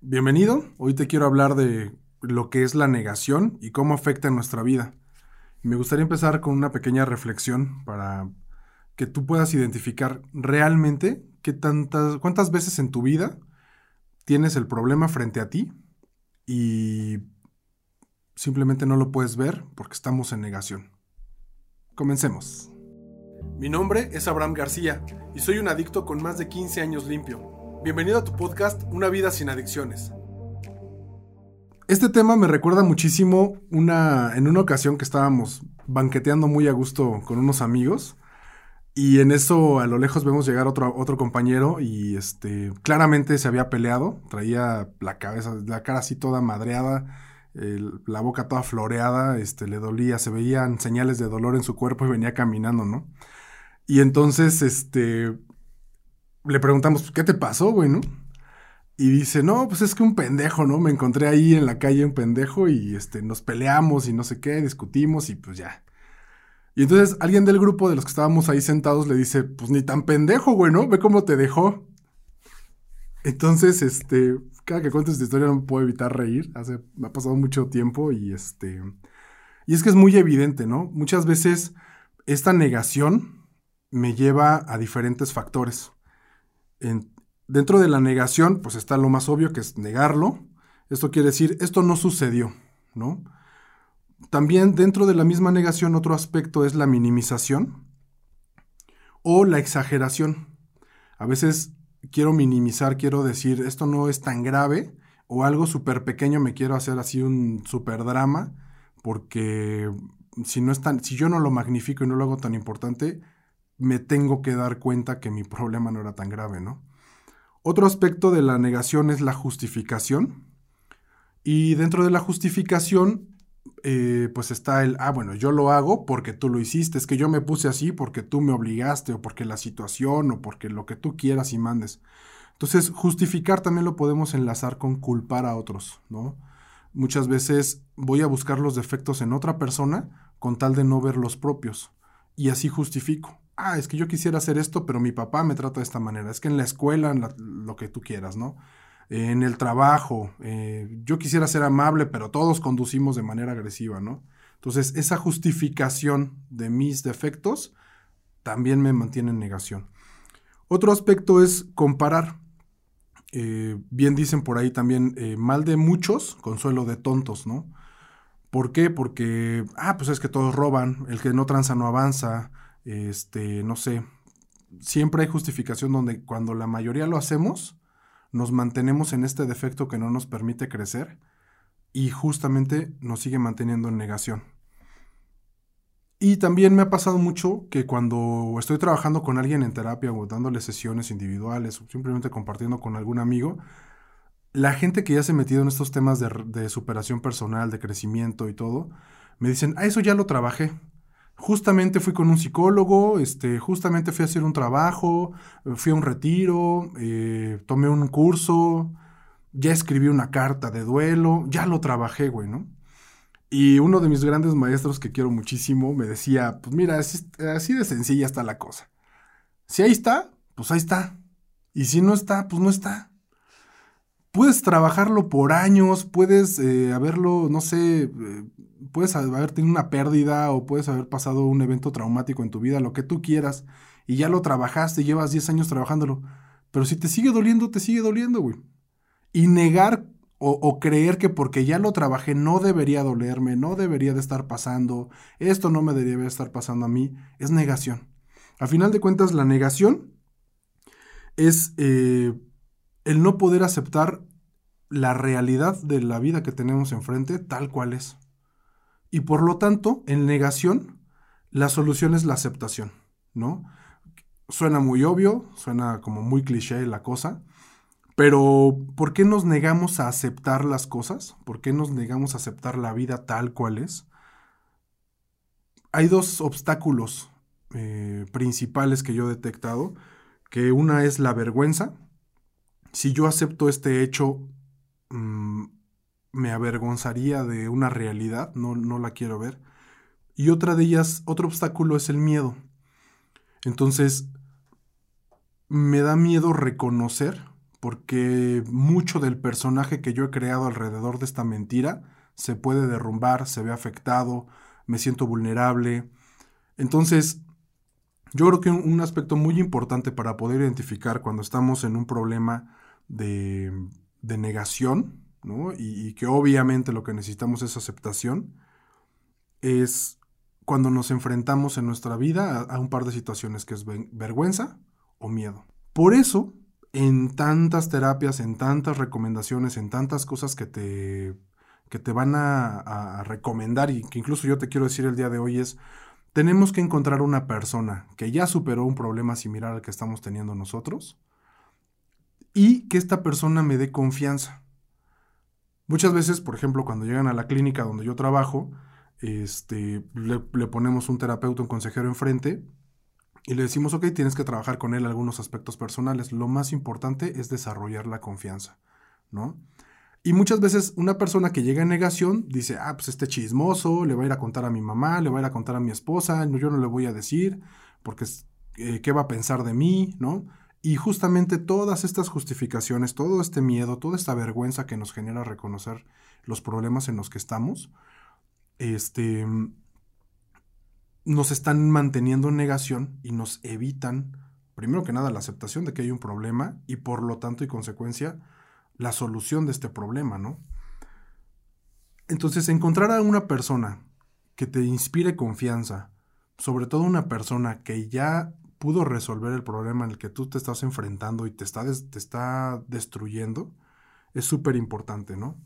Bienvenido, hoy te quiero hablar de lo que es la negación y cómo afecta en nuestra vida. Me gustaría empezar con una pequeña reflexión para que tú puedas identificar realmente qué tantas, cuántas veces en tu vida tienes el problema frente a ti y simplemente no lo puedes ver porque estamos en negación. Comencemos. Mi nombre es Abraham García y soy un adicto con más de 15 años limpio. Bienvenido a tu podcast Una vida sin adicciones. Este tema me recuerda muchísimo una, en una ocasión que estábamos banqueteando muy a gusto con unos amigos y en eso a lo lejos vemos llegar otro, otro compañero y este claramente se había peleado, traía la cabeza, la cara así toda madreada, la boca toda floreada, este, le dolía, se veían señales de dolor en su cuerpo y venía caminando, ¿no? Y entonces, este, le preguntamos, ¿qué te pasó, güey, no? Y dice, no, pues es que un pendejo, ¿no? Me encontré ahí en la calle un pendejo y este, nos peleamos y no sé qué, discutimos y pues ya. Y entonces alguien del grupo de los que estábamos ahí sentados le dice, pues ni tan pendejo, güey, ¿no? Ve cómo te dejó. Entonces, este, cada que cuento esta historia no puedo evitar reír. Hace, me ha pasado mucho tiempo y este, y es que es muy evidente, ¿no? Muchas veces esta negación me lleva a diferentes factores dentro de la negación, pues está lo más obvio que es negarlo. Esto quiere decir, esto no sucedió, ¿no? También dentro de la misma negación, otro aspecto es la minimización o la exageración. A veces quiero minimizar, quiero decir, esto no es tan grave, o algo súper pequeño me quiero hacer así un súper drama, porque si, no es tan, si yo no lo magnifico y no lo hago tan importante, me tengo que dar cuenta que mi problema no era tan grave, ¿no? Otro aspecto de la negación es la justificación. Y dentro de la justificación, eh, pues está el, ah, bueno, yo lo hago porque tú lo hiciste, es que yo me puse así porque tú me obligaste, o porque la situación, o porque lo que tú quieras y mandes. Entonces, justificar también lo podemos enlazar con culpar a otros, ¿no? Muchas veces voy a buscar los defectos en otra persona con tal de no ver los propios. Y así justifico ah, es que yo quisiera hacer esto, pero mi papá me trata de esta manera. Es que en la escuela, en lo que tú quieras, ¿no? en el trabajo, eh, yo quisiera ser amable, pero todos conducimos de manera agresiva, ¿no? Entonces, esa justificación de mis defectos también me mantiene en negación. Otro aspecto es comparar. Eh, bien dicen por ahí también, eh, mal de muchos, consuelo de tontos, ¿no? ¿Por qué? Porque, ah, pues es que todos roban, el que no tranza no avanza, este, no sé, siempre hay justificación donde cuando la mayoría lo hacemos, nos mantenemos en este defecto que no nos permite crecer y justamente nos sigue manteniendo en negación. Y también me ha pasado mucho que cuando estoy trabajando con alguien en terapia o dándole sesiones individuales o simplemente compartiendo con algún amigo, la gente que ya se ha metido en estos temas de, de superación personal, de crecimiento y todo, me dicen, ah, eso ya lo trabajé justamente fui con un psicólogo, este, justamente fui a hacer un trabajo, fui a un retiro, eh, tomé un curso, ya escribí una carta de duelo, ya lo trabajé, güey, ¿no? Y uno de mis grandes maestros que quiero muchísimo me decía, pues mira, así, así de sencilla está la cosa. Si ahí está, pues ahí está. Y si no está, pues no está puedes trabajarlo por años, puedes eh, haberlo, no sé, eh, puedes haber tenido una pérdida o puedes haber pasado un evento traumático en tu vida, lo que tú quieras, y ya lo trabajaste, llevas 10 años trabajándolo. Pero si te sigue doliendo, te sigue doliendo, güey. Y negar o, creer que porque ya lo trabajé no debería dolerme, no debería de estar pasando, esto no me debería de estar pasando a mí, es negación. A final de cuentas, la negación es eh, el no poder aceptar la realidad de la vida que tenemos enfrente tal cual es. Y por lo tanto, en negación, la solución es la aceptación, ¿no? Suena muy obvio, suena como muy cliché la cosa, pero ¿por qué nos negamos a aceptar las cosas? ¿Por qué nos negamos a aceptar la vida tal cual es? Hay dos obstáculos eh, principales que yo he detectado, que una es la vergüenza. Si yo acepto este hecho Mm, me avergonzaría de una realidad, no, no la quiero ver. Y otra de ellas, otro obstáculo es el miedo. Entonces, me da miedo reconocer porque mucho del personaje que yo he creado alrededor de esta mentira se puede derrumbar, se ve afectado, me siento vulnerable. Entonces, yo creo que un, aspecto muy importante para poder identificar cuando estamos en un problema de, negación, y, que obviamente lo que necesitamos es aceptación, es cuando nos enfrentamos en nuestra vida a, a un par de situaciones que es vergüenza o miedo. Por eso, en tantas terapias, en tantas recomendaciones, en tantas cosas que te, que te van a, recomendar y que incluso yo te quiero decir el día de hoy es, tenemos que encontrar una persona que ya superó un problema similar al que estamos teniendo nosotros y que esta persona me dé confianza. Muchas veces, por ejemplo, cuando llegan a la clínica donde yo trabajo, este, le, le ponemos un terapeuta, un consejero enfrente y le decimos, ok, tienes que trabajar con él algunos aspectos personales. Lo más importante es desarrollar la confianza, ¿no? Y muchas veces una persona que llega en negación dice, ah, pues este chismoso, le va a ir a contar a mi mamá, le va a ir a contar a mi esposa, yo no le voy a decir, porque eh, ¿qué va a pensar de mí? ¿No? Y justamente todas estas justificaciones, todo este miedo, toda esta vergüenza que nos genera reconocer los problemas en los que estamos, este, nos están manteniendo en negación y nos evitan, primero que nada, la aceptación de que hay un problema y por lo tanto y consecuencia, la solución de este problema, ¿no? Entonces, encontrar a una persona que te inspire confianza, sobre todo una persona que ya pudo resolver el problema en el que tú te estás enfrentando y te está, te está destruyendo, es súper importante, ¿no?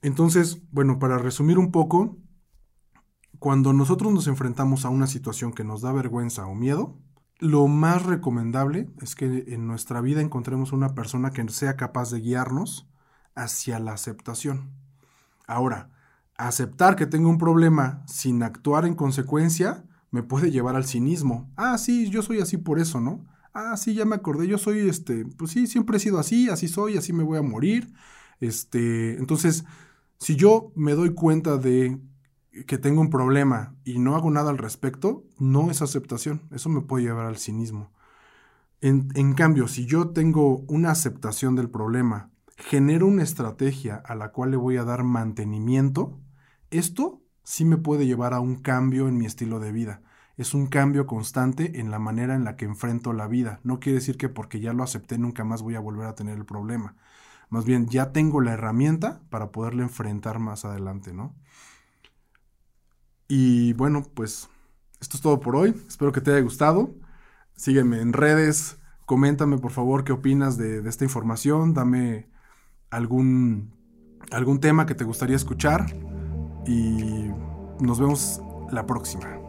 Entonces, bueno, para resumir un poco, cuando nosotros nos enfrentamos a una situación que nos da vergüenza o miedo, lo más recomendable es que en nuestra vida encontremos una persona que sea capaz de guiarnos hacia la aceptación. Ahora, aceptar que tengo un problema sin actuar en consecuencia me puede llevar al cinismo. Ah, sí, yo soy así por eso, ¿no? Ah, sí, ya me acordé, yo soy este, pues sí, siempre he sido así, así soy, así me voy a morir. Este, entonces, si yo me doy cuenta de que tengo un problema y no hago nada al respecto, no es aceptación. Eso me puede llevar al cinismo. En, en, cambio, si yo tengo una aceptación del problema, genero una estrategia a la cual le voy a dar mantenimiento, esto sí me puede llevar a un cambio en mi estilo de vida. Es un cambio constante en la manera en la que enfrento la vida. No quiere decir que porque ya lo acepté nunca más voy a volver a tener el problema. Más bien, ya tengo la herramienta para poderle enfrentar más adelante, ¿no? Y bueno, pues esto es todo por hoy. Espero que te haya gustado. Sígueme en redes. Coméntame por favor qué opinas de, esta información. Dame algún, algún tema que te gustaría escuchar. Y nos vemos la próxima.